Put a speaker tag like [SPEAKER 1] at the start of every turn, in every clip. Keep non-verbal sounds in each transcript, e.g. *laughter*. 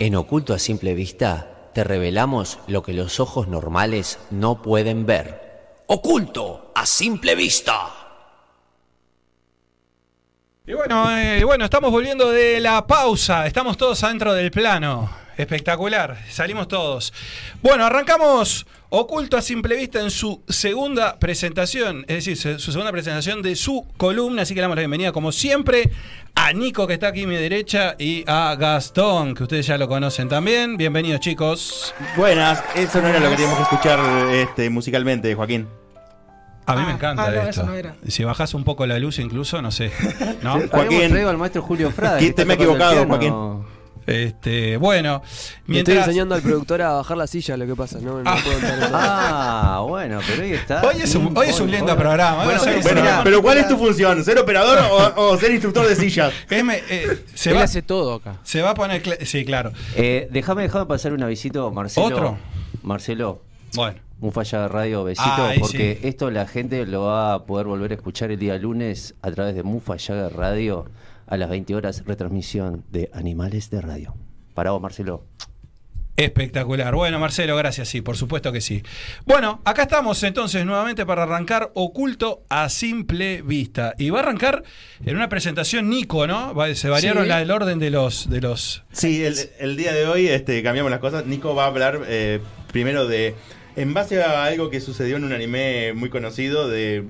[SPEAKER 1] En Oculto a Simple Vista te revelamos lo que los ojos normales no pueden ver. Oculto a Simple Vista.
[SPEAKER 2] Y bueno, eh, bueno, estamos volviendo de la pausa. Estamos todos adentro del plano. Espectacular. Salimos todos. Bueno, arrancamos Oculto a Simple Vista en su segunda presentación. Es decir, su segunda presentación de su columna. Así que le damos la bienvenida, como siempre, a Nico, que está aquí a mi derecha, y a Gastón, que ustedes ya lo conocen también. Bienvenidos, chicos.
[SPEAKER 3] Buenas, eso no era lo que teníamos que escuchar este, musicalmente, Joaquín.
[SPEAKER 2] A mí
[SPEAKER 4] Ah,
[SPEAKER 2] me encanta
[SPEAKER 4] ah, no,
[SPEAKER 2] esto.
[SPEAKER 4] eso no era.
[SPEAKER 2] Si bajas un poco la luz, incluso, no sé. ¿No? *laughs*
[SPEAKER 3] Joaquín.
[SPEAKER 1] Al maestro Julio Frada.
[SPEAKER 3] ¿Quién
[SPEAKER 1] que está
[SPEAKER 3] te me ha equivocado,
[SPEAKER 1] piano.
[SPEAKER 2] Este, bueno,
[SPEAKER 5] Le estoy
[SPEAKER 2] mientras.
[SPEAKER 5] enseñando al productor a bajar la silla, lo que pasa, no, no
[SPEAKER 2] Ah. *laughs*
[SPEAKER 5] puedo entrar en todo.
[SPEAKER 1] Ah, bueno, pero hoy está.
[SPEAKER 2] Hoy es un, hoy es un lindo programa.
[SPEAKER 1] Bueno,
[SPEAKER 2] un
[SPEAKER 3] pero ¿cuál es tu función? ¿Ser operador o, o ser instructor de sillas? *laughs*
[SPEAKER 2] Eh, se,
[SPEAKER 5] Él
[SPEAKER 2] va,
[SPEAKER 5] hace todo acá.
[SPEAKER 2] se va a poner. Sí, claro.
[SPEAKER 1] Eh, déjame, déjame pasar un avisito, Marcelo.
[SPEAKER 2] ¿Otro?
[SPEAKER 1] Marcelo,
[SPEAKER 2] Bueno.
[SPEAKER 1] Mufaya Radio, besito,
[SPEAKER 2] Ay,
[SPEAKER 1] porque
[SPEAKER 2] sí.
[SPEAKER 1] esto la gente lo va a poder volver a escuchar el día lunes a través de Mufaya Radio a las 20 horas, retransmisión de Animales de Radio. Para vos, Marcelo.
[SPEAKER 2] Espectacular. Bueno, Marcelo, gracias, sí, por supuesto que sí. Bueno, acá estamos entonces nuevamente para arrancar Oculto a Simple Vista. Y va a arrancar en una presentación Nico, ¿no? Va- Se variaron
[SPEAKER 4] Sí.
[SPEAKER 2] la, el orden de los, de los.
[SPEAKER 3] Sí, el, el día de hoy este, cambiamos las cosas. Nico va a hablar eh, primero de. En base a algo que sucedió en un anime muy conocido, de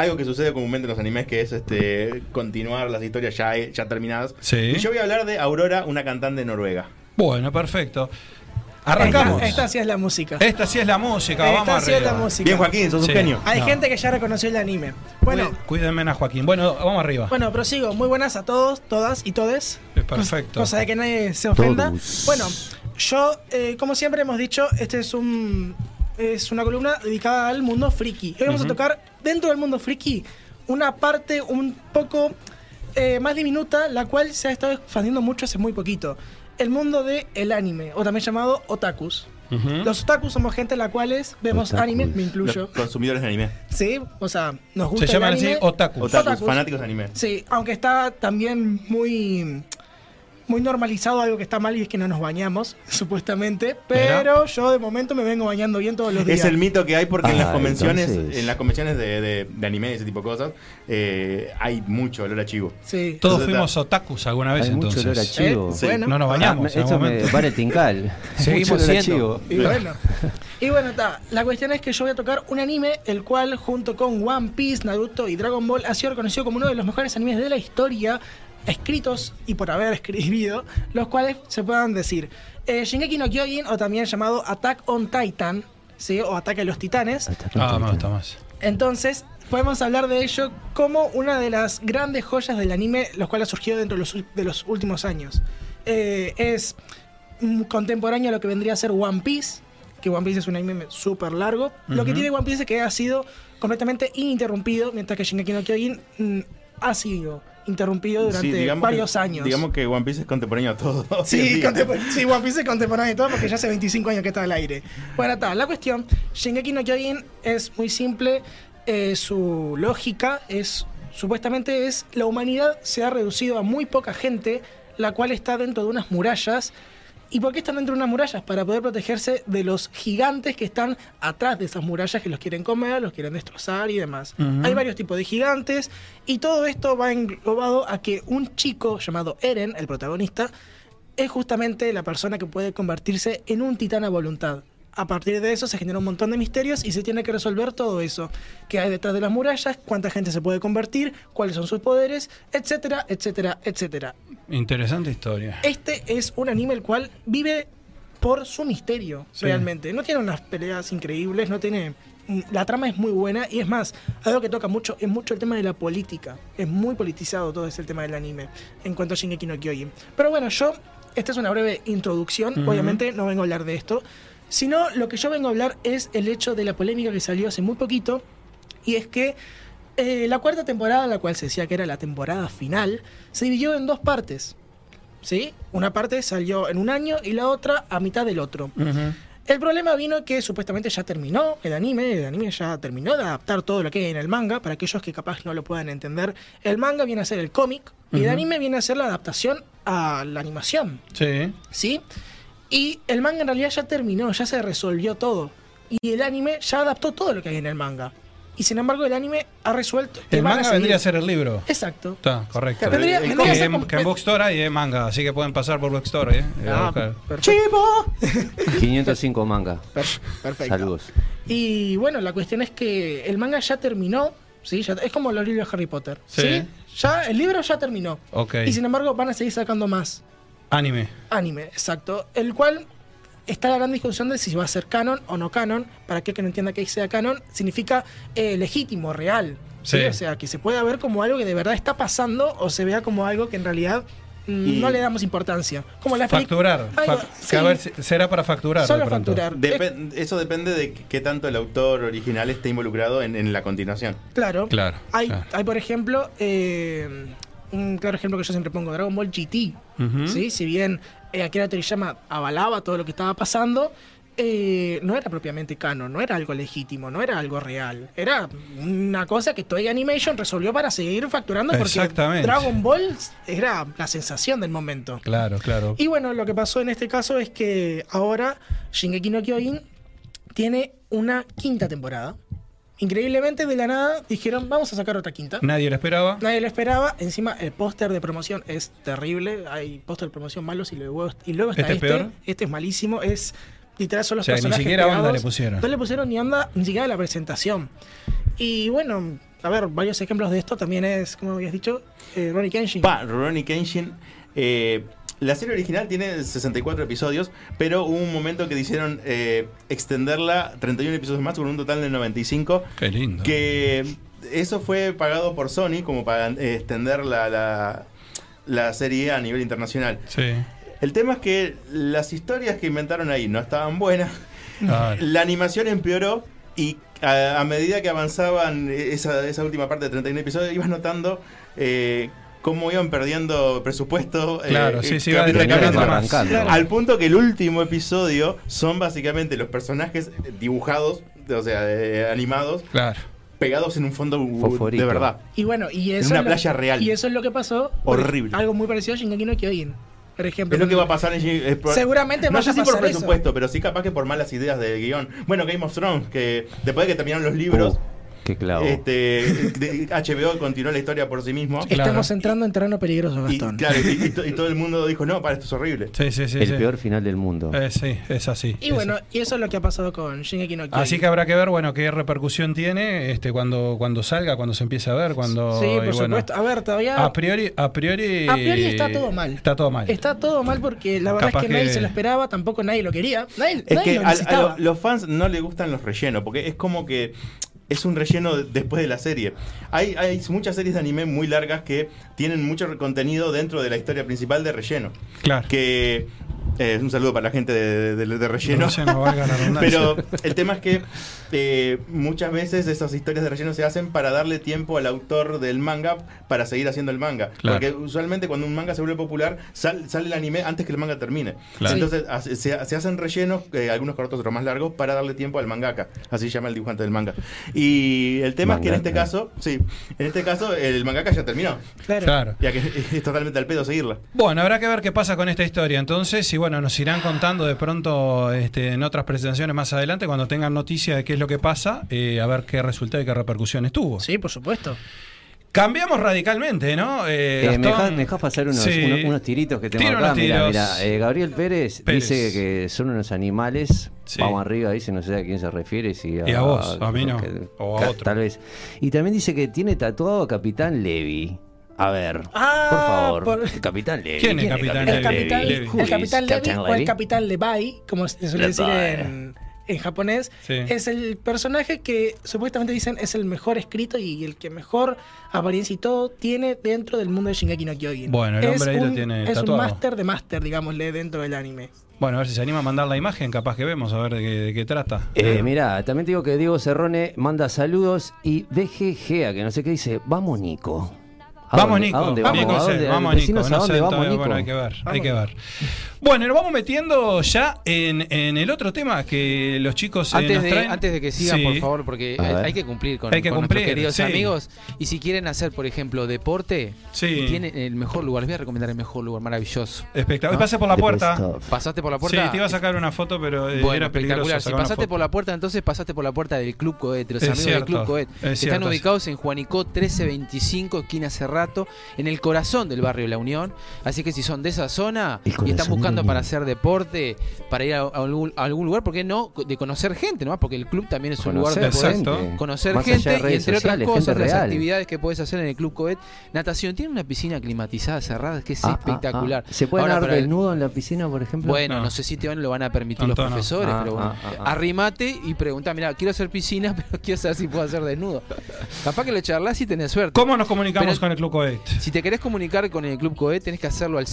[SPEAKER 3] algo que sucede comúnmente en los animes, que es este continuar las historias ya, ya terminadas.
[SPEAKER 2] Sí.
[SPEAKER 3] Y yo voy a hablar de Aurora, una cantante noruega.
[SPEAKER 2] Bueno, perfecto. Arrancamos.
[SPEAKER 4] Esta, esta sí es la música.
[SPEAKER 2] Esta sí es la música,
[SPEAKER 4] Esta
[SPEAKER 2] vamos
[SPEAKER 4] sí es
[SPEAKER 2] arriba.
[SPEAKER 4] la música.
[SPEAKER 3] Bien, Joaquín, sos
[SPEAKER 2] Sí.
[SPEAKER 3] un genio.
[SPEAKER 4] Hay
[SPEAKER 2] No.
[SPEAKER 4] gente que ya reconoció el anime. Bueno,
[SPEAKER 2] Cuí- Cuídenme a Joaquín. Bueno, vamos arriba.
[SPEAKER 4] bueno, prosigo. Muy buenas a todos, todas y todes.
[SPEAKER 2] Perfecto.
[SPEAKER 4] Cosa de que nadie se ofenda.
[SPEAKER 1] Todos.
[SPEAKER 4] Bueno, yo, eh, como siempre hemos dicho, este es un es una columna dedicada al mundo friki. Hoy vamos a tocar dentro del mundo friki una parte un poco eh, más diminuta, la cual se ha estado expandiendo mucho hace muy poquito. El mundo del el anime, o también llamado otakus. Los otakus somos gente la cuales vemos
[SPEAKER 1] Otakus.
[SPEAKER 4] anime, me incluyo.
[SPEAKER 3] Los consumidores de anime.
[SPEAKER 4] Sí, o sea, nos gusta
[SPEAKER 2] Se llaman
[SPEAKER 4] el
[SPEAKER 2] así
[SPEAKER 4] anime.
[SPEAKER 2] otakus.
[SPEAKER 3] Otakus,
[SPEAKER 4] Otakus.
[SPEAKER 3] fanáticos de anime.
[SPEAKER 4] Sí, aunque está también muy muy normalizado algo que está mal y es que no nos bañamos, *laughs* supuestamente, pero yo de momento me vengo bañando bien todos los días.
[SPEAKER 3] Es el mito que hay porque en las
[SPEAKER 1] Ah,
[SPEAKER 3] convenciones,
[SPEAKER 1] entonces.
[SPEAKER 3] en las convenciones de, de- de anime y ese tipo de cosas, eh, hay mucho olor a chivo.
[SPEAKER 4] Sí.
[SPEAKER 2] Todos
[SPEAKER 3] Entonces,
[SPEAKER 2] fuimos otakus alguna vez
[SPEAKER 1] Hay mucho
[SPEAKER 2] entonces.
[SPEAKER 1] olor a chivo.
[SPEAKER 4] Eh,
[SPEAKER 3] Sí.
[SPEAKER 4] Bueno.
[SPEAKER 2] No nos bañamos.
[SPEAKER 1] Ah,
[SPEAKER 2] en
[SPEAKER 1] esto
[SPEAKER 2] algún
[SPEAKER 1] me
[SPEAKER 2] momento.
[SPEAKER 1] vale tincal. *laughs*
[SPEAKER 5] Seguimos siendo.
[SPEAKER 1] chivo.
[SPEAKER 4] Y bueno, y bueno, está. La cuestión es que yo voy a tocar un anime, el cual junto con One Piece, Naruto y Dragon Ball ha sido reconocido como uno de los mejores animes de la historia, escritos y por haber *laughs* escribido, los cuales se puedan decir eh, Shingeki no Kyojin o también llamado Attack on Titan, ¿sí? o Ataque a los Titanes.
[SPEAKER 2] Ah, me gusta más.
[SPEAKER 4] Entonces, podemos hablar de ello como una de las grandes joyas del anime, los cuales ha surgido dentro de los, ul- de los últimos años. Eh, es contemporáneo a lo que vendría a ser One Piece, que One Piece es un anime súper largo. Lo que tiene One Piece es que ha sido completamente ininterrumpido, mientras que Shingeki no Kyojin mm, ha sido interrumpido durante
[SPEAKER 3] Sí, digamos
[SPEAKER 4] varios
[SPEAKER 3] que-
[SPEAKER 4] años.
[SPEAKER 3] Digamos que One Piece es contemporáneo a todo. *laughs*
[SPEAKER 4] Sí, sí, One Piece es contemporáneo y todo porque ya hace 25 años que está al aire. Bueno, está. La cuestión, Shingeki no Kyojin es muy simple. eh, su lógica es, supuestamente es, la humanidad se ha reducido a muy poca gente, la cual está dentro de unas murallas. ¿Y por qué están dentro de unas murallas? Para poder protegerse de los gigantes que están atrás de esas murallas que los quieren comer, los quieren destrozar y demás. Hay varios tipos de gigantes y todo esto va englobado a que un chico llamado Eren, el protagonista, es justamente la persona que puede convertirse en un titán a voluntad. A partir de eso se genera un montón de misterios y se tiene que resolver todo eso. ¿Qué hay detrás de las murallas? ¿Cuánta gente se puede convertir? ¿Cuáles son sus poderes? Etcétera, etcétera, etcétera.
[SPEAKER 2] Interesante historia.
[SPEAKER 4] Este es un anime el cual vive por su misterio,
[SPEAKER 2] Sí.
[SPEAKER 4] realmente. No tiene unas peleas increíbles, no tiene... La trama es muy buena y es más, algo que toca mucho es mucho el tema de la política. Es muy politizado todo ese tema del anime en cuanto a Shingeki no Kyojin. Pero bueno, yo, esta es una breve introducción, obviamente no vengo a hablar de esto, sino lo que yo vengo a hablar es el hecho de la polémica que salió hace muy poquito y es que eh, la cuarta temporada, la cual se decía que era la temporada final, se dividió en dos partes. ¿Sí? Una parte salió en un año y la otra a mitad del otro. El problema vino que supuestamente ya terminó el anime, el anime ya terminó de adaptar todo lo que hay en el manga, para aquellos que capaz no lo puedan entender. El manga viene a ser el cómic y el anime viene a ser la adaptación a la animación.
[SPEAKER 2] Sí.
[SPEAKER 4] ¿Sí? Y el manga en realidad ya terminó, ya se resolvió todo. Y el anime ya adaptó todo lo que hay en el manga. Y sin embargo, el anime ha resuelto.
[SPEAKER 2] El manga
[SPEAKER 4] seguir.
[SPEAKER 2] vendría a ser el libro.
[SPEAKER 4] Exacto.
[SPEAKER 2] Está, correcto.
[SPEAKER 4] Que vendría-
[SPEAKER 3] Que
[SPEAKER 4] vendría a
[SPEAKER 2] Que
[SPEAKER 4] ser
[SPEAKER 2] en,
[SPEAKER 4] como-
[SPEAKER 2] que en Bookstore hay eh, manga, así que pueden pasar por Bookstore. Eh, Eh, a
[SPEAKER 4] Ah,
[SPEAKER 2] buscar.
[SPEAKER 4] perfecto.
[SPEAKER 1] 505 manga.
[SPEAKER 4] Per- perfecto.
[SPEAKER 1] Saludos.
[SPEAKER 4] Y bueno, la cuestión es que el manga ya terminó. ¿sí? Ya- es como los libros de Harry Potter.
[SPEAKER 2] Sí.
[SPEAKER 4] ¿sí? Ya, el libro ya terminó.
[SPEAKER 2] Ok.
[SPEAKER 4] Y sin embargo, van a seguir sacando más
[SPEAKER 2] Anime.
[SPEAKER 4] anime, exacto. El cual está la gran discusión de si va a ser canon o no canon. Para aquel que no entienda que sea canon, significa eh, legítimo, real. ¿sí?
[SPEAKER 2] Sí.
[SPEAKER 4] O sea, que se pueda ver como algo que de verdad está pasando o se vea como algo que en realidad mm,
[SPEAKER 3] Y-
[SPEAKER 4] no le damos importancia. Como la
[SPEAKER 2] Facturar.
[SPEAKER 4] Algo-
[SPEAKER 2] Fac-
[SPEAKER 4] sí.
[SPEAKER 2] que a ver, será para facturar.
[SPEAKER 4] Solo
[SPEAKER 2] de pronto.
[SPEAKER 4] facturar.
[SPEAKER 3] Depe- eso depende de qué tanto el autor original esté involucrado en, en la continuación.
[SPEAKER 4] Claro.
[SPEAKER 2] Claro,
[SPEAKER 4] Hay,
[SPEAKER 2] claro.
[SPEAKER 4] hay por ejemplo, eh, un claro ejemplo que yo siempre pongo, Dragon Ball GT. ¿sí? Si bien eh, Akira Toriyama avalaba todo lo que estaba pasando, eh, no era propiamente canon, no era algo legítimo, no era algo real. Era una cosa que Toei Animation resolvió para seguir facturando porque. Dragon Ball era la sensación del momento.
[SPEAKER 2] Claro, claro.
[SPEAKER 4] Y bueno, lo que pasó en este caso es que ahora Shingeki no Kyojin tiene una quinta temporada. Increíblemente, de la nada dijeron, vamos a sacar otra quinta.
[SPEAKER 2] Nadie lo esperaba.
[SPEAKER 4] Nadie lo esperaba. Encima, el póster de promoción es terrible. Hay póster de promoción malos y luego, y luego está
[SPEAKER 2] ¿Este
[SPEAKER 4] este.
[SPEAKER 2] es peor?
[SPEAKER 4] Este es malísimo. Es literal, son los
[SPEAKER 2] O sea, ni
[SPEAKER 4] personajes
[SPEAKER 2] siquiera onda
[SPEAKER 4] pegados.
[SPEAKER 2] le pusieron.
[SPEAKER 4] No le pusieron ni onda, ni siquiera la presentación. Y bueno, a ver, varios ejemplos de esto también es, como habías dicho, eh, Ronnie Kenshin.
[SPEAKER 3] Pa, Ronnie Kenshin. eh, la serie original tiene 64 episodios, pero hubo un momento que decidieron eh, extenderla 31 episodios más con un total de 95.
[SPEAKER 2] Qué lindo.
[SPEAKER 3] Que eso fue pagado por Sony como para eh, extender la, la, la serie a nivel internacional.
[SPEAKER 2] Sí.
[SPEAKER 3] El tema es que las historias que inventaron ahí no estaban buenas. La animación empeoró y a, a medida que avanzaban esa, esa última parte de 31 episodios, ibas notando eh, cómo iban perdiendo presupuesto. eh,
[SPEAKER 2] Claro, sí, sí,
[SPEAKER 3] capítulo capítulo.
[SPEAKER 2] más.
[SPEAKER 4] Claro.
[SPEAKER 3] Al punto que el último episodio son básicamente los personajes dibujados, o sea, eh, animados,
[SPEAKER 2] Claro.
[SPEAKER 3] pegados en un fondo
[SPEAKER 1] Fosforito.
[SPEAKER 3] de verdad.
[SPEAKER 4] Y bueno, y eso
[SPEAKER 3] una
[SPEAKER 4] es lo-
[SPEAKER 3] playa real.
[SPEAKER 4] Y eso es lo que pasó.
[SPEAKER 3] Horrible.
[SPEAKER 4] Algo muy parecido a Shingeki no Kyojin. Por ejemplo.
[SPEAKER 3] Es lo que va a pasar en es por-
[SPEAKER 4] Seguramente
[SPEAKER 3] No sé si por
[SPEAKER 4] eso.
[SPEAKER 3] presupuesto, pero sí capaz que por malas ideas de guion. Bueno, Game of Thrones, que después de que terminaron los libros,
[SPEAKER 1] Uh, qué clavo.
[SPEAKER 3] este, HBO continuó la historia por sí mismo.
[SPEAKER 2] Claro.
[SPEAKER 4] Estamos entrando en terreno peligroso,
[SPEAKER 3] Y,
[SPEAKER 4] Gastón.
[SPEAKER 3] claro, y, y to- y todo el *laughs* mundo dijo, no, para esto es horrible.
[SPEAKER 2] Sí, sí, sí.
[SPEAKER 1] el
[SPEAKER 2] sí.
[SPEAKER 1] peor final del mundo.
[SPEAKER 2] Eh, sí, es así.
[SPEAKER 4] Y
[SPEAKER 2] es
[SPEAKER 4] bueno,
[SPEAKER 2] así.
[SPEAKER 4] y eso es lo que ha pasado con Shingeki no Kyojin.
[SPEAKER 2] Así que habrá que ver, bueno, qué repercusión tiene este cuando cuando salga, cuando se empiece a ver, cuando
[SPEAKER 4] Sí, por
[SPEAKER 2] bueno,
[SPEAKER 4] supuesto. A ver, todavía.
[SPEAKER 2] A priori, a priori,
[SPEAKER 4] A priori está todo mal.
[SPEAKER 2] Está todo mal.
[SPEAKER 4] Está todo mal porque la verdad
[SPEAKER 2] Capaz
[SPEAKER 4] es que, nadie
[SPEAKER 2] que-
[SPEAKER 4] se lo esperaba, tampoco nadie lo quería. Nadie,
[SPEAKER 3] Es
[SPEAKER 4] nadie
[SPEAKER 3] que
[SPEAKER 4] lo
[SPEAKER 3] a, lo- los fans no les gustan los rellenos, porque es como que es un relleno de- después de la serie. Hay, hay muchas series de anime muy largas que tienen mucho contenido dentro de la historia principal de relleno.
[SPEAKER 2] Claro.
[SPEAKER 3] Que eh, un saludo para la gente de, de- de relleno.
[SPEAKER 2] Relleno, valga la *laughs* redundancia.
[SPEAKER 3] Pero el tema es que eh, muchas veces esas historias de relleno se hacen para darle tiempo al autor del manga para seguir haciendo el manga.
[SPEAKER 2] Claro.
[SPEAKER 3] Porque usualmente cuando un manga se vuelve popular, sal- sale el anime antes que el manga termine.
[SPEAKER 2] Claro.
[SPEAKER 3] Entonces se, se hacen rellenos, eh, algunos cortos, otros más largos, para darle tiempo al mangaka. Así se llama el dibujante del manga. Y el tema es que en este caso, sí, en este caso el mangaka ya terminó.
[SPEAKER 4] Claro.
[SPEAKER 2] Claro.
[SPEAKER 3] Ya que *laughs* es totalmente al pedo seguirla.
[SPEAKER 2] Bueno, habrá que ver qué pasa con esta historia entonces y bueno, nos irán contando de pronto este, en otras presentaciones más adelante cuando tengan noticia de qué es lo que pasa, eh, a ver qué resultado y qué repercusiones tuvo.
[SPEAKER 4] Sí, por supuesto.
[SPEAKER 2] Cambiamos radicalmente, ¿no? Eh,
[SPEAKER 1] Eh, me
[SPEAKER 2] Gastón-
[SPEAKER 1] dejas dejas pasar unos,
[SPEAKER 2] Sí.
[SPEAKER 1] unos, unos tiritos que tengo
[SPEAKER 2] Tira
[SPEAKER 1] acá.
[SPEAKER 2] tiros.
[SPEAKER 1] mira. eh, Gabriel Pérez,
[SPEAKER 2] Pérez.
[SPEAKER 1] dice que son unos animales.
[SPEAKER 2] Sí.
[SPEAKER 1] Vamos arriba, dice, no sé a quién se refiere. Si
[SPEAKER 2] Y a vos, a mí no,
[SPEAKER 1] que-
[SPEAKER 2] o a otro.
[SPEAKER 1] Tal vez. Y también dice que tiene tatuado a Capitán Levi. A ver,
[SPEAKER 4] Ah,
[SPEAKER 1] por favor.
[SPEAKER 4] por-
[SPEAKER 1] Capitán Levi.
[SPEAKER 2] ¿Quién es Capitán
[SPEAKER 4] El
[SPEAKER 2] Levi?
[SPEAKER 4] capitán,
[SPEAKER 2] Levi.
[SPEAKER 4] el capitán Levi o el
[SPEAKER 1] Levi.
[SPEAKER 4] capitán Levi, como se suele decir
[SPEAKER 1] Levi.
[SPEAKER 4] en, en japonés,
[SPEAKER 2] Sí.
[SPEAKER 4] es el personaje que supuestamente dicen es el mejor escrito y el que mejor apariencia y todo tiene dentro del mundo de Shingeki no Kyojin.
[SPEAKER 2] Bueno, el
[SPEAKER 4] es
[SPEAKER 2] hombre ahí lo tiene
[SPEAKER 4] Es
[SPEAKER 2] tatuado.
[SPEAKER 4] un máster de máster, digámosle, dentro del anime.
[SPEAKER 2] Bueno, a ver si se anima a mandar la imagen, capaz que vemos, a ver de qué, de qué trata.
[SPEAKER 1] Eh, mira, también te digo que Diego Cerrone manda saludos y BGG, que no sé qué dice, vamos Nico. ¿A
[SPEAKER 2] Vamos, Nico.
[SPEAKER 1] ¿A dónde
[SPEAKER 2] Nico,
[SPEAKER 1] vamos? ¿A
[SPEAKER 2] sé,
[SPEAKER 1] dónde?
[SPEAKER 2] vamos, Nico.
[SPEAKER 1] ¿a
[SPEAKER 2] No sé
[SPEAKER 1] vamos,
[SPEAKER 2] todavía,
[SPEAKER 1] Nico?
[SPEAKER 2] Bueno, hay que ver, hay que ver. Bueno, nos vamos metiendo ya en, en el otro tema que los chicos eh,
[SPEAKER 6] Antes
[SPEAKER 2] nos
[SPEAKER 6] de,
[SPEAKER 2] traen.
[SPEAKER 6] antes de que sigan,
[SPEAKER 2] Sí.
[SPEAKER 6] por favor, porque hay, que cumplir con,
[SPEAKER 2] Hay que
[SPEAKER 6] con
[SPEAKER 2] cumplir,
[SPEAKER 6] nuestros queridos
[SPEAKER 2] sí.
[SPEAKER 6] amigos. Y si quieren hacer, por ejemplo, deporte,
[SPEAKER 2] Sí.
[SPEAKER 6] tienen el mejor lugar. Les voy a recomendar el mejor lugar, maravilloso.
[SPEAKER 2] Espectacular.
[SPEAKER 6] ¿No?
[SPEAKER 2] Pase por la
[SPEAKER 1] The
[SPEAKER 2] puerta.
[SPEAKER 6] ¿Pasaste por la
[SPEAKER 2] Sí,
[SPEAKER 6] puerta?
[SPEAKER 2] te iba a sacar una foto, pero eh,
[SPEAKER 6] Bueno,
[SPEAKER 2] era
[SPEAKER 6] espectacular. Si pasaste por la puerta, entonces pasaste por la puerta del Club Coet, los
[SPEAKER 2] Es
[SPEAKER 6] amigos
[SPEAKER 2] cierto,
[SPEAKER 6] del Club Coet.
[SPEAKER 2] es
[SPEAKER 6] que
[SPEAKER 2] cierto,
[SPEAKER 6] están
[SPEAKER 2] es-
[SPEAKER 6] ubicados en Juanicó 1325, esquina Cerrato, en el corazón del barrio La Unión. Así que si son de esa zona y están buscando Para hacer deporte, para ir a, a algún, a algún lugar, ¿por qué no? De conocer gente, ¿no? Porque el club también es un lugar
[SPEAKER 1] Conocer
[SPEAKER 6] donde podés
[SPEAKER 2] Exacto.
[SPEAKER 1] gente.
[SPEAKER 6] conocer
[SPEAKER 1] Más
[SPEAKER 6] gente
[SPEAKER 1] de
[SPEAKER 6] y entre otras cosas las
[SPEAKER 1] real.
[SPEAKER 6] actividades que puedes hacer en el Club Coet. Natación tiene una piscina climatizada cerrada que es
[SPEAKER 1] Ah, ah,
[SPEAKER 6] espectacular.
[SPEAKER 1] ah. ¿Se puede
[SPEAKER 6] Ahora,
[SPEAKER 1] dar
[SPEAKER 6] el-
[SPEAKER 1] desnudo en la piscina, por ejemplo?
[SPEAKER 6] Bueno,
[SPEAKER 2] No.
[SPEAKER 6] no. sé si te van, lo van a permitir los
[SPEAKER 2] no.
[SPEAKER 6] profesores,
[SPEAKER 1] Ah,
[SPEAKER 6] pero bueno.
[SPEAKER 1] ah, ah, ah.
[SPEAKER 6] Arrimate y pregunta, mira, quiero hacer piscina, *laughs* pero quiero saber si puedo hacer desnudo. Capaz que lo charlas y tenés suerte.
[SPEAKER 2] ¿Cómo nos comunicamos
[SPEAKER 6] Pero-
[SPEAKER 2] con el Club Coet?
[SPEAKER 6] Si te querés comunicar con el Club Coet, tenés que hacerlo al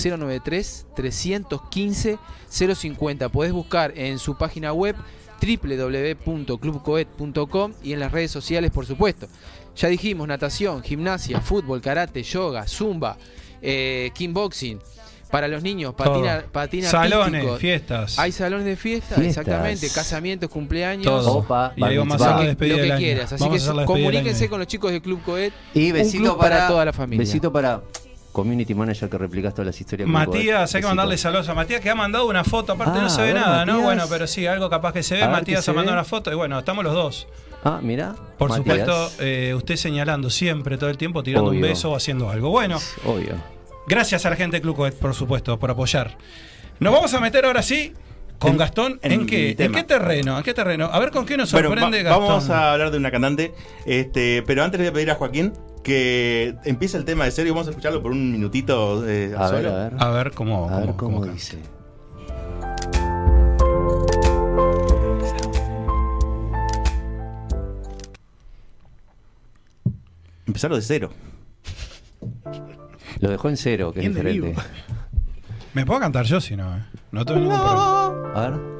[SPEAKER 6] 093-315-050. Podés buscar en su página web www.clubcoet.com y en las redes sociales, por supuesto. Ya dijimos, natación, gimnasia, fútbol, karate, yoga, zumba, eh, kickboxing. Para los niños, patina,
[SPEAKER 2] Todo.
[SPEAKER 6] patina
[SPEAKER 2] Salones,
[SPEAKER 6] artístico.
[SPEAKER 2] fiestas.
[SPEAKER 6] Hay salones de fiesta,
[SPEAKER 1] Fiestas.
[SPEAKER 6] exactamente, casamientos, cumpleaños.
[SPEAKER 2] Todo.
[SPEAKER 1] Opa,
[SPEAKER 2] y ahí
[SPEAKER 1] bar
[SPEAKER 2] vamos a hacer la
[SPEAKER 1] mitzvah.
[SPEAKER 6] Lo que
[SPEAKER 2] año.
[SPEAKER 6] quieras. Así
[SPEAKER 2] Vamos
[SPEAKER 6] que
[SPEAKER 2] a hacer la despedida del
[SPEAKER 6] comuníquense
[SPEAKER 2] año.
[SPEAKER 6] con los chicos del Club Coet.
[SPEAKER 1] Y
[SPEAKER 6] Un
[SPEAKER 1] besito
[SPEAKER 6] club
[SPEAKER 1] para,
[SPEAKER 6] para toda la familia.
[SPEAKER 1] Besito para community manager que replicas todas las historias.
[SPEAKER 2] Matías, hay que mandarle saludos a Matías que ha mandado una foto, aparte
[SPEAKER 1] Ah,
[SPEAKER 2] no se
[SPEAKER 1] a
[SPEAKER 2] ve
[SPEAKER 1] ver,
[SPEAKER 2] nada, ¿no? Bueno, pero sí, algo capaz que se ve.
[SPEAKER 1] A
[SPEAKER 2] Matías
[SPEAKER 1] ¿qué se
[SPEAKER 2] ha mandado una foto y bueno, estamos los dos.
[SPEAKER 1] Ah, mira.
[SPEAKER 2] Por
[SPEAKER 1] Matías.
[SPEAKER 2] supuesto, eh, usted señalando siempre, todo el tiempo, tirando un beso o haciendo algo. Bueno,
[SPEAKER 1] Obvio.
[SPEAKER 2] gracias a la gente de Club Coet, por supuesto, por apoyar. Nos vamos a meter ahora sí con
[SPEAKER 3] En-
[SPEAKER 2] Gastón. ¿En,
[SPEAKER 3] en
[SPEAKER 2] qué? ¿En qué terreno? ¿En qué terreno? A ver con qué nos
[SPEAKER 3] Bueno,
[SPEAKER 2] sorprende
[SPEAKER 3] va-
[SPEAKER 2] Gastón.
[SPEAKER 3] vamos a hablar de una cantante, este, pero antes le voy a pedir a Joaquín que empiece el tema de serio. Vamos a escucharlo por un minutito eh,
[SPEAKER 1] A ver,
[SPEAKER 3] solo.
[SPEAKER 1] a ver.
[SPEAKER 2] A ver cómo,
[SPEAKER 1] A ver
[SPEAKER 2] cómo-
[SPEAKER 1] cómo
[SPEAKER 2] cómo
[SPEAKER 1] dice.
[SPEAKER 3] Empezarlo de cero.
[SPEAKER 1] Lo dejó en cero, que es diferente.
[SPEAKER 4] vivo.
[SPEAKER 2] Me puedo cantar yo si no, ¿eh? No tengo ningún problema.
[SPEAKER 1] A ver.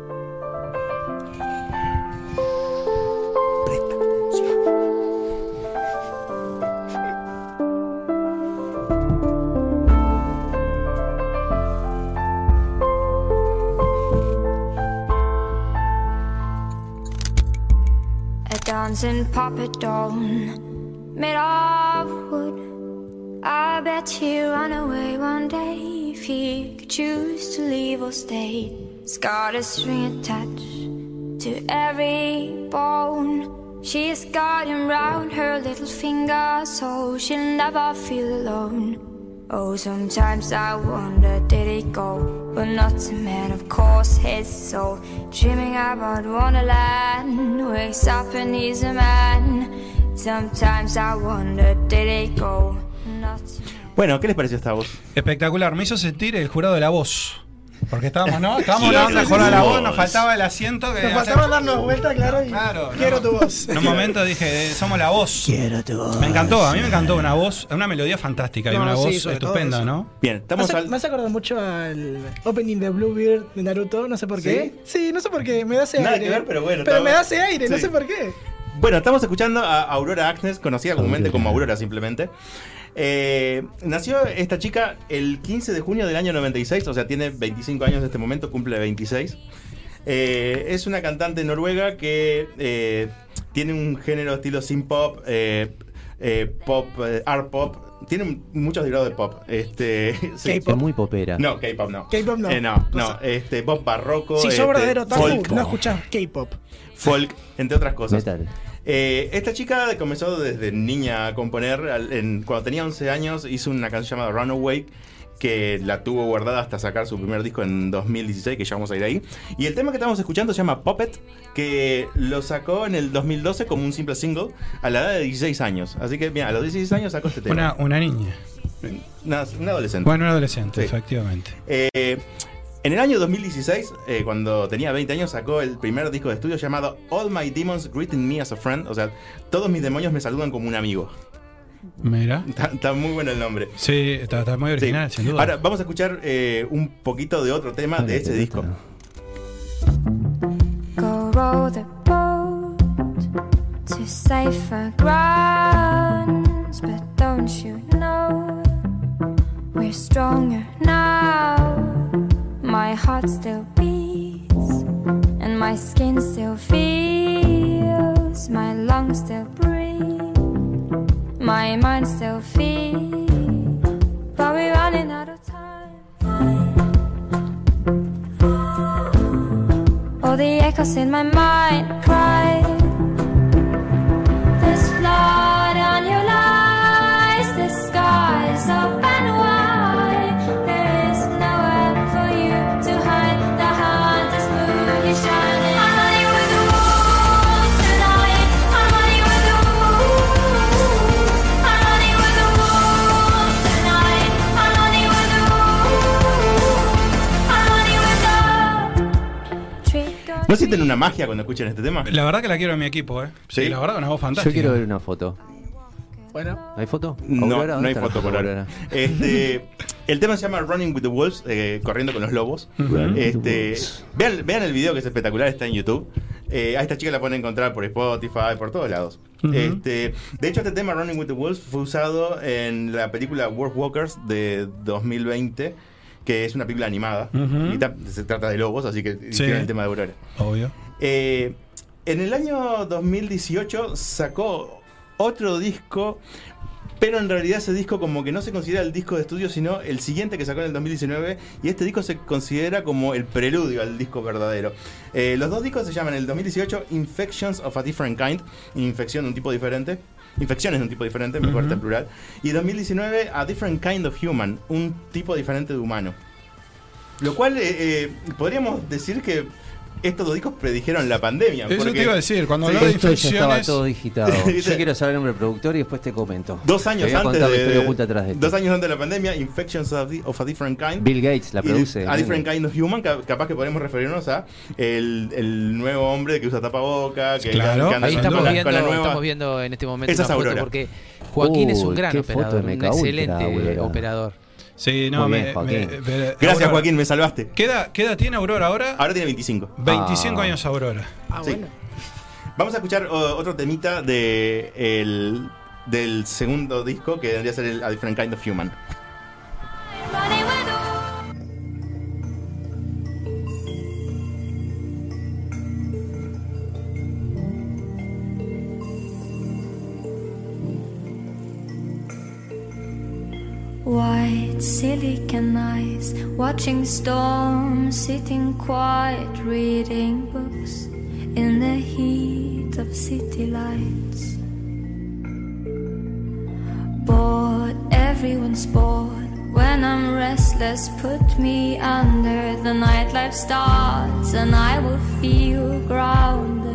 [SPEAKER 7] Puppet doll made of wood. I bet he'd run away one day if he could choose to leave or stay. It's got a string attached to every bone. She's got him round her little finger so she'll never feel alone. Oh, sometimes I wonder, did he go? But not a man, of course, his soul. Dreaming about Wonderland, wakes up and he's a man. Sometimes I wonder, did he go? Not a man.
[SPEAKER 3] Bueno, ¿qué les pareció esta voz?
[SPEAKER 2] Espectacular, me hizo sentir el jurado de la voz. Porque estábamos, ¿no? *laughs* Estábamos
[SPEAKER 3] Sí,
[SPEAKER 2] en la
[SPEAKER 3] sí,
[SPEAKER 2] de la
[SPEAKER 3] sí.
[SPEAKER 2] voz, nos faltaba el asiento que
[SPEAKER 4] Nos faltaba darnos vuelta, claro, y
[SPEAKER 2] Claro,
[SPEAKER 4] quiero
[SPEAKER 2] no.
[SPEAKER 4] tu voz.
[SPEAKER 2] En un momento dije, eh, somos la voz.
[SPEAKER 1] Quiero tu voz.
[SPEAKER 2] Me encantó, a mí me encantó una voz, una melodía fantástica y una
[SPEAKER 4] sí,
[SPEAKER 2] voz estupenda. ¿no?
[SPEAKER 3] Bien, estamos al.
[SPEAKER 4] me hace acordar mucho al opening de Bluebeard de Naruto, no sé por qué. Sí, no sé por qué, me da ese
[SPEAKER 3] Nada
[SPEAKER 4] aire.
[SPEAKER 3] que ver, pero bueno,
[SPEAKER 4] Pero
[SPEAKER 3] está
[SPEAKER 4] me da
[SPEAKER 3] bueno.
[SPEAKER 4] ese aire, no
[SPEAKER 3] Sí.
[SPEAKER 4] sé por qué.
[SPEAKER 3] Bueno, estamos escuchando a Aurora Agnes, conocida comúnmente como Aurora simplemente. Eh, nació esta chica el 15 de junio del año 96, o sea, tiene 25 años en este momento, cumple 26. Eh, es una cantante noruega que eh, tiene un género estilo synth pop, eh, eh, pop, eh, art pop. Tiene muchos derivados de pop. Este, *laughs* sí.
[SPEAKER 4] K-pop.
[SPEAKER 1] Es muy popera.
[SPEAKER 3] No, K-pop no.
[SPEAKER 4] K-pop no.
[SPEAKER 3] Eh, no, no. Este, pop barroco.
[SPEAKER 4] Si sos
[SPEAKER 3] este,
[SPEAKER 4] verdadero otaku,
[SPEAKER 3] folk,
[SPEAKER 4] no escuchás K-pop.
[SPEAKER 3] folk, entre otras cosas.
[SPEAKER 1] Metal.
[SPEAKER 3] Eh, esta chica comenzó desde niña a componer. en- cuando tenía 11 años hizo una canción llamada Runaway que la tuvo guardada hasta sacar su primer disco en 2016, que ya vamos a ir ahí. Y el tema que estamos escuchando se llama Puppet, que lo sacó en el 2012 como un simple single a la edad de 16 años. Así que, mira, a los 16 años sacó este tema.
[SPEAKER 2] Una, una niña.
[SPEAKER 3] Una, una adolescente.
[SPEAKER 2] Bueno, un adolescente,
[SPEAKER 3] Sí.
[SPEAKER 2] efectivamente.
[SPEAKER 3] Eh, en el año 2016, eh, cuando tenía 20 años, sacó el primer disco de estudio llamado All My Demons Greeting Me as a Friend. O sea, todos mis demonios me saludan como un amigo.
[SPEAKER 2] Mira.
[SPEAKER 3] Está, está muy bueno el nombre.
[SPEAKER 2] Sí, está, está muy
[SPEAKER 3] Sí.
[SPEAKER 2] original, sin duda.
[SPEAKER 3] Ahora vamos a escuchar eh, un poquito de otro tema de este disco.
[SPEAKER 7] Go row the boat to safer grounds, but don't you know we're stronger now? My heart still beats, and my skin still feels, my lungs still breathe, my mind still feels, but we're running out of time. All the echoes in my mind cry. There's blood on your lies, the sky's open
[SPEAKER 3] ¿No sienten una magia cuando escuchan este tema?
[SPEAKER 2] La verdad que la quiero en mi equipo, ¿eh? Sí, la verdad que una voz
[SPEAKER 1] Yo
[SPEAKER 2] fantástica.
[SPEAKER 1] quiero ver una foto.
[SPEAKER 4] Bueno,
[SPEAKER 1] ¿Hay foto?
[SPEAKER 3] No,
[SPEAKER 1] ¿Aurora?
[SPEAKER 3] no hay
[SPEAKER 1] ¿Dónde está
[SPEAKER 3] foto por ahora. Este, *laughs* el tema se llama Running with the Wolves, eh, corriendo con los lobos.
[SPEAKER 1] Running with the
[SPEAKER 3] Este,
[SPEAKER 1] Wolves.
[SPEAKER 3] vean, vean el video que es espectacular, está en YouTube. Eh, a esta chica la pueden encontrar por Spotify, por todos lados. Este, de hecho, este tema Running with the Wolves fue usado en la película World Walkers de 2020, que es una película animada. Y se trata de lobos, así que hicieron el tema de Aurora.
[SPEAKER 2] Obvio.
[SPEAKER 3] Eh, en el año 2018 sacó otro disco, pero en realidad ese disco como que no se considera el disco de estudio, sino el siguiente que sacó en el 2019, y este disco se considera como el preludio al disco verdadero. Eh, los dos discos se llaman en el 2018 Infections of a Different Kind, infección de un tipo diferente. Infecciones de un tipo diferente, mejor está en plural. Y 2019 A Different Kind of Human, un tipo diferente de humano. Lo cual eh, eh, podríamos decir que estos dos discos predijeron la pandemia.
[SPEAKER 2] Eso
[SPEAKER 3] porque
[SPEAKER 2] te iba a decir, cuando
[SPEAKER 3] Sí.
[SPEAKER 2] hablaba de
[SPEAKER 1] Esto ya estaba
[SPEAKER 2] infecciones.
[SPEAKER 1] todo digitado. *laughs* Yo quiero saber el nombre del productor y después te comento.
[SPEAKER 3] Dos años antes de,
[SPEAKER 1] de esto.
[SPEAKER 3] dos años antes de la pandemia, Infections of, the- of a Different Kind.
[SPEAKER 1] Bill Gates la produce.
[SPEAKER 3] A Different Kind of Human, ca- capaz que podemos referirnos a el, el nuevo hombre que usa tapaboca, que,
[SPEAKER 2] Claro.
[SPEAKER 3] que anda
[SPEAKER 6] Ahí estamos
[SPEAKER 3] la-
[SPEAKER 6] viendo,
[SPEAKER 3] la nueva-
[SPEAKER 6] estamos viendo en este momento
[SPEAKER 3] Esa
[SPEAKER 6] una
[SPEAKER 3] es
[SPEAKER 6] foto
[SPEAKER 3] Aurora.
[SPEAKER 6] porque Joaquín es un gran operador, un excelente operador.
[SPEAKER 2] Sí, no,
[SPEAKER 1] Muy
[SPEAKER 2] me,
[SPEAKER 1] Joaquín.
[SPEAKER 2] me- me-
[SPEAKER 3] Gracias,
[SPEAKER 2] Aurora.
[SPEAKER 3] Joaquín, me salvaste.
[SPEAKER 2] ¿Qué edad, qué edad tiene Aurora ahora?
[SPEAKER 3] Ahora tiene 25.
[SPEAKER 2] 25
[SPEAKER 1] Ah.
[SPEAKER 2] años Aurora.
[SPEAKER 4] ah,
[SPEAKER 3] Sí.
[SPEAKER 4] bueno.
[SPEAKER 3] Vamos a escuchar otro temita de el, del segundo disco que vendría a ser el A Different Kind of Human.
[SPEAKER 7] Silicon eyes, watching storms, sitting quiet, reading books in the heat of city lights. Bored, everyone's bored. When I'm restless, put me under the nightlife stars, and I will feel grounded.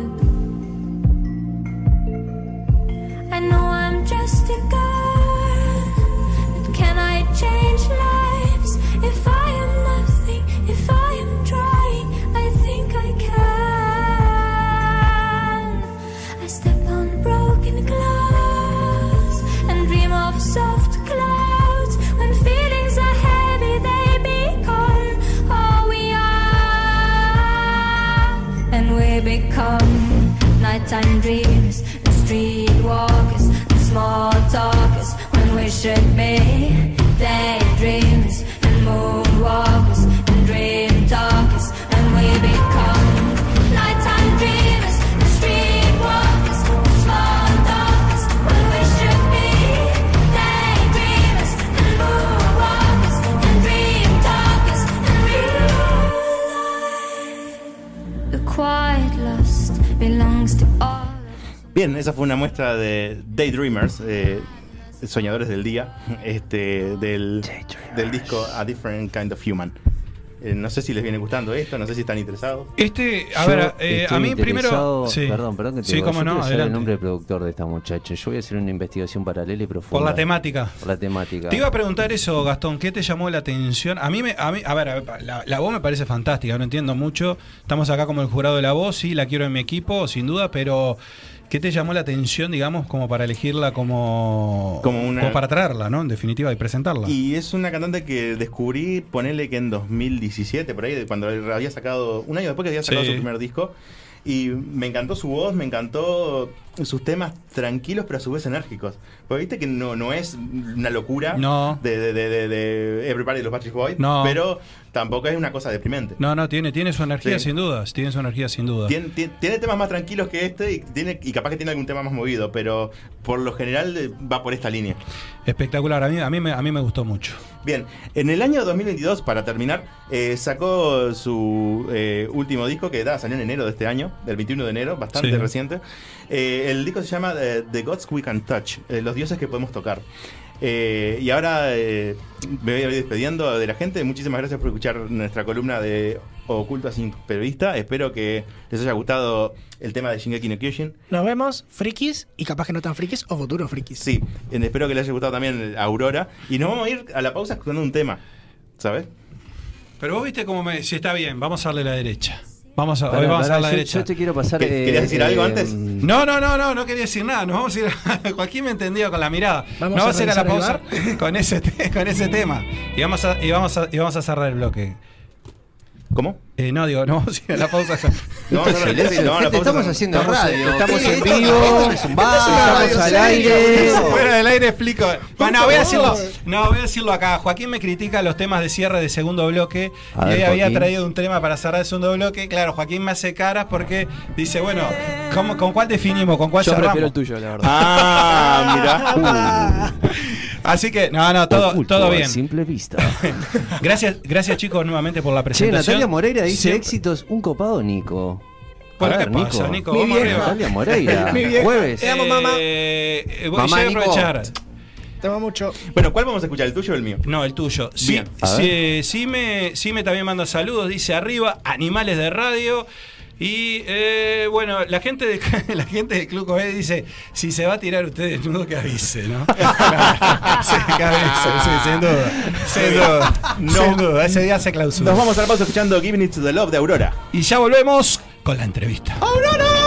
[SPEAKER 7] Become nighttime dreamers and streetwalkers and small talkers. When we should be daydreamers and moonwalkers
[SPEAKER 3] Bien, esa fue una muestra de Daydreamers, eh, Soñadores del Día, *laughs* este, del, del disco A Different Kind of Human. Eh, no sé si les viene gustando esto, no sé si están interesados.
[SPEAKER 2] Este, a
[SPEAKER 1] Yo
[SPEAKER 2] ver, eh, a mí primero. Sí.
[SPEAKER 1] Perdón, perdón que te
[SPEAKER 2] Sí,
[SPEAKER 1] digo,
[SPEAKER 2] cómo
[SPEAKER 1] yo
[SPEAKER 2] no,
[SPEAKER 1] el nombre del productor de esta muchacha. Yo voy a hacer una investigación paralela y profunda.
[SPEAKER 2] Por la temática.
[SPEAKER 1] Por la temática.
[SPEAKER 2] Te iba a preguntar eso, Gastón, ¿qué te llamó la atención? A mí, me, a, mí a ver, a ver, la, la voz me parece fantástica, no entiendo mucho. Estamos acá como el jurado de la voz, sí, la quiero en mi equipo, sin duda, pero ¿qué te llamó la atención, digamos, como para elegirla como,
[SPEAKER 3] Como una-
[SPEAKER 2] para traerla, ¿no? En definitiva, y presentarla.
[SPEAKER 3] Y es una cantante que descubrí, ponele que en 2017, por ahí, cuando había sacado, un año después que había sacado
[SPEAKER 2] Sí.
[SPEAKER 3] su primer disco. Y me encantó su voz, me encantó sus temas tranquilos, pero a su vez enérgicos. Porque viste que no, no es una locura
[SPEAKER 2] No.
[SPEAKER 3] de, de, de, de, de Everybody de los Backstreet Boys,
[SPEAKER 2] No.
[SPEAKER 3] pero tampoco es una cosa deprimente.
[SPEAKER 2] No, no, tiene, tiene su energía
[SPEAKER 3] Sí.
[SPEAKER 2] sin dudas. Tiene su energía sin dudas.
[SPEAKER 3] Tiene, temas más tranquilos que este y, tiene, y capaz que tiene algún tema más movido, pero por lo general eh, va por esta línea.
[SPEAKER 2] Espectacular. A mí, a mí, me, a mí me gustó mucho.
[SPEAKER 3] Bien, en el año 2022, para terminar, eh, sacó su eh, último disco que da, salió en enero de este año, del 21 de enero, bastante
[SPEAKER 2] Sí.
[SPEAKER 3] reciente. Eh, el disco se llama The Gods We Can Touch, los dioses que podemos tocar. Eh, y ahora eh, me voy a ir despidiendo de la gente. Muchísimas gracias por escuchar nuestra columna de Oculto a Simple Vista. Espero que les haya gustado el tema de Shingeki no Kyojin.
[SPEAKER 4] Nos vemos, frikis, y capaz que no tan frikis o futuros frikis.
[SPEAKER 3] Sí, espero que les haya gustado también Aurora. Y nos vamos a ir a la pausa escuchando un tema, ¿sabes?
[SPEAKER 2] Pero vos viste cómo me. Si está bien, vamos a darle la derecha. Vamos a, hoy vamos a la
[SPEAKER 1] yo,
[SPEAKER 2] derecha.
[SPEAKER 1] yo te quiero pasar.
[SPEAKER 3] ¿Qué-
[SPEAKER 1] eh,
[SPEAKER 3] querías decir algo
[SPEAKER 1] eh,
[SPEAKER 3] antes?
[SPEAKER 1] mm,
[SPEAKER 2] No, no, no, no, no quería decir nada. Nos vamos a ir. A, *laughs* Joaquín me entendió con la mirada.
[SPEAKER 4] Vamos
[SPEAKER 2] no
[SPEAKER 4] a
[SPEAKER 2] vas a ir a la pausa *laughs* con ese, con ese tema. Y vamos a, y vamos a, y vamos a cerrar el bloque.
[SPEAKER 3] ¿Cómo?
[SPEAKER 2] Eh, no, digo, no vamos a ir a la pausa. *laughs*
[SPEAKER 3] No, no, no,
[SPEAKER 1] silencio,
[SPEAKER 3] no,
[SPEAKER 1] gente, estamos
[SPEAKER 3] no.
[SPEAKER 1] haciendo
[SPEAKER 6] Estamos-
[SPEAKER 1] radio.
[SPEAKER 6] estamos en vivo.
[SPEAKER 1] no estamos al aire.
[SPEAKER 2] Fuera del aire explico. Bueno, voy a decirlo. No, voy a decirlo acá. Joaquín me critica los temas de cierre de segundo bloque.
[SPEAKER 1] A
[SPEAKER 2] y
[SPEAKER 1] ver,
[SPEAKER 2] hoy había
[SPEAKER 1] Joaquín.
[SPEAKER 2] traído un tema para cerrar el segundo bloque. Claro, Joaquín me hace caras porque dice, bueno, ¿cómo- ¿con cuál definimos? ¿Con cuál
[SPEAKER 5] Yo
[SPEAKER 2] cerramos?
[SPEAKER 5] prefiero el tuyo, la verdad.
[SPEAKER 3] Ah, mira. *laughs*
[SPEAKER 2] Así que, no, no, todo,
[SPEAKER 1] Oculto
[SPEAKER 2] todo
[SPEAKER 1] a
[SPEAKER 2] bien.
[SPEAKER 1] simple vista. *laughs*
[SPEAKER 2] Gracias, gracias chicos nuevamente por la
[SPEAKER 1] Che,
[SPEAKER 2] presentación.
[SPEAKER 1] Natalia Moreira dice
[SPEAKER 2] Siempre-
[SPEAKER 1] éxitos, un copado, Nico.
[SPEAKER 2] Bueno,
[SPEAKER 1] A
[SPEAKER 2] ¿qué
[SPEAKER 1] ver,
[SPEAKER 2] pasa, Nico?
[SPEAKER 4] Mi
[SPEAKER 2] Vamos
[SPEAKER 4] vieja.
[SPEAKER 2] arriba.
[SPEAKER 1] Natalia Moreira, *laughs*
[SPEAKER 4] Mi vieja.
[SPEAKER 1] jueves.
[SPEAKER 4] Te amo, mamá.
[SPEAKER 2] Eh, voy
[SPEAKER 6] Mamá,
[SPEAKER 2] voy a
[SPEAKER 6] Nico.
[SPEAKER 2] aprovechar.
[SPEAKER 4] Te amo mucho.
[SPEAKER 3] Bueno, ¿cuál vamos a escuchar? ¿El tuyo o el mío?
[SPEAKER 2] No, el tuyo.
[SPEAKER 1] A
[SPEAKER 2] sí, sí me, sí me también manda saludos, dice arriba, animales de radio. Y eh, bueno, la gente, *laughs* la gente del Club Comedia dice, si se va a tirar usted desnudo, que avise, ¿no? *laughs* sí, que sin duda. Sin duda. No, sin duda, ese día se clausura.
[SPEAKER 3] Nos vamos a al paso escuchando Giving It to the Love de Aurora.
[SPEAKER 2] Y ya volvemos con la entrevista.
[SPEAKER 3] ¡Aurora!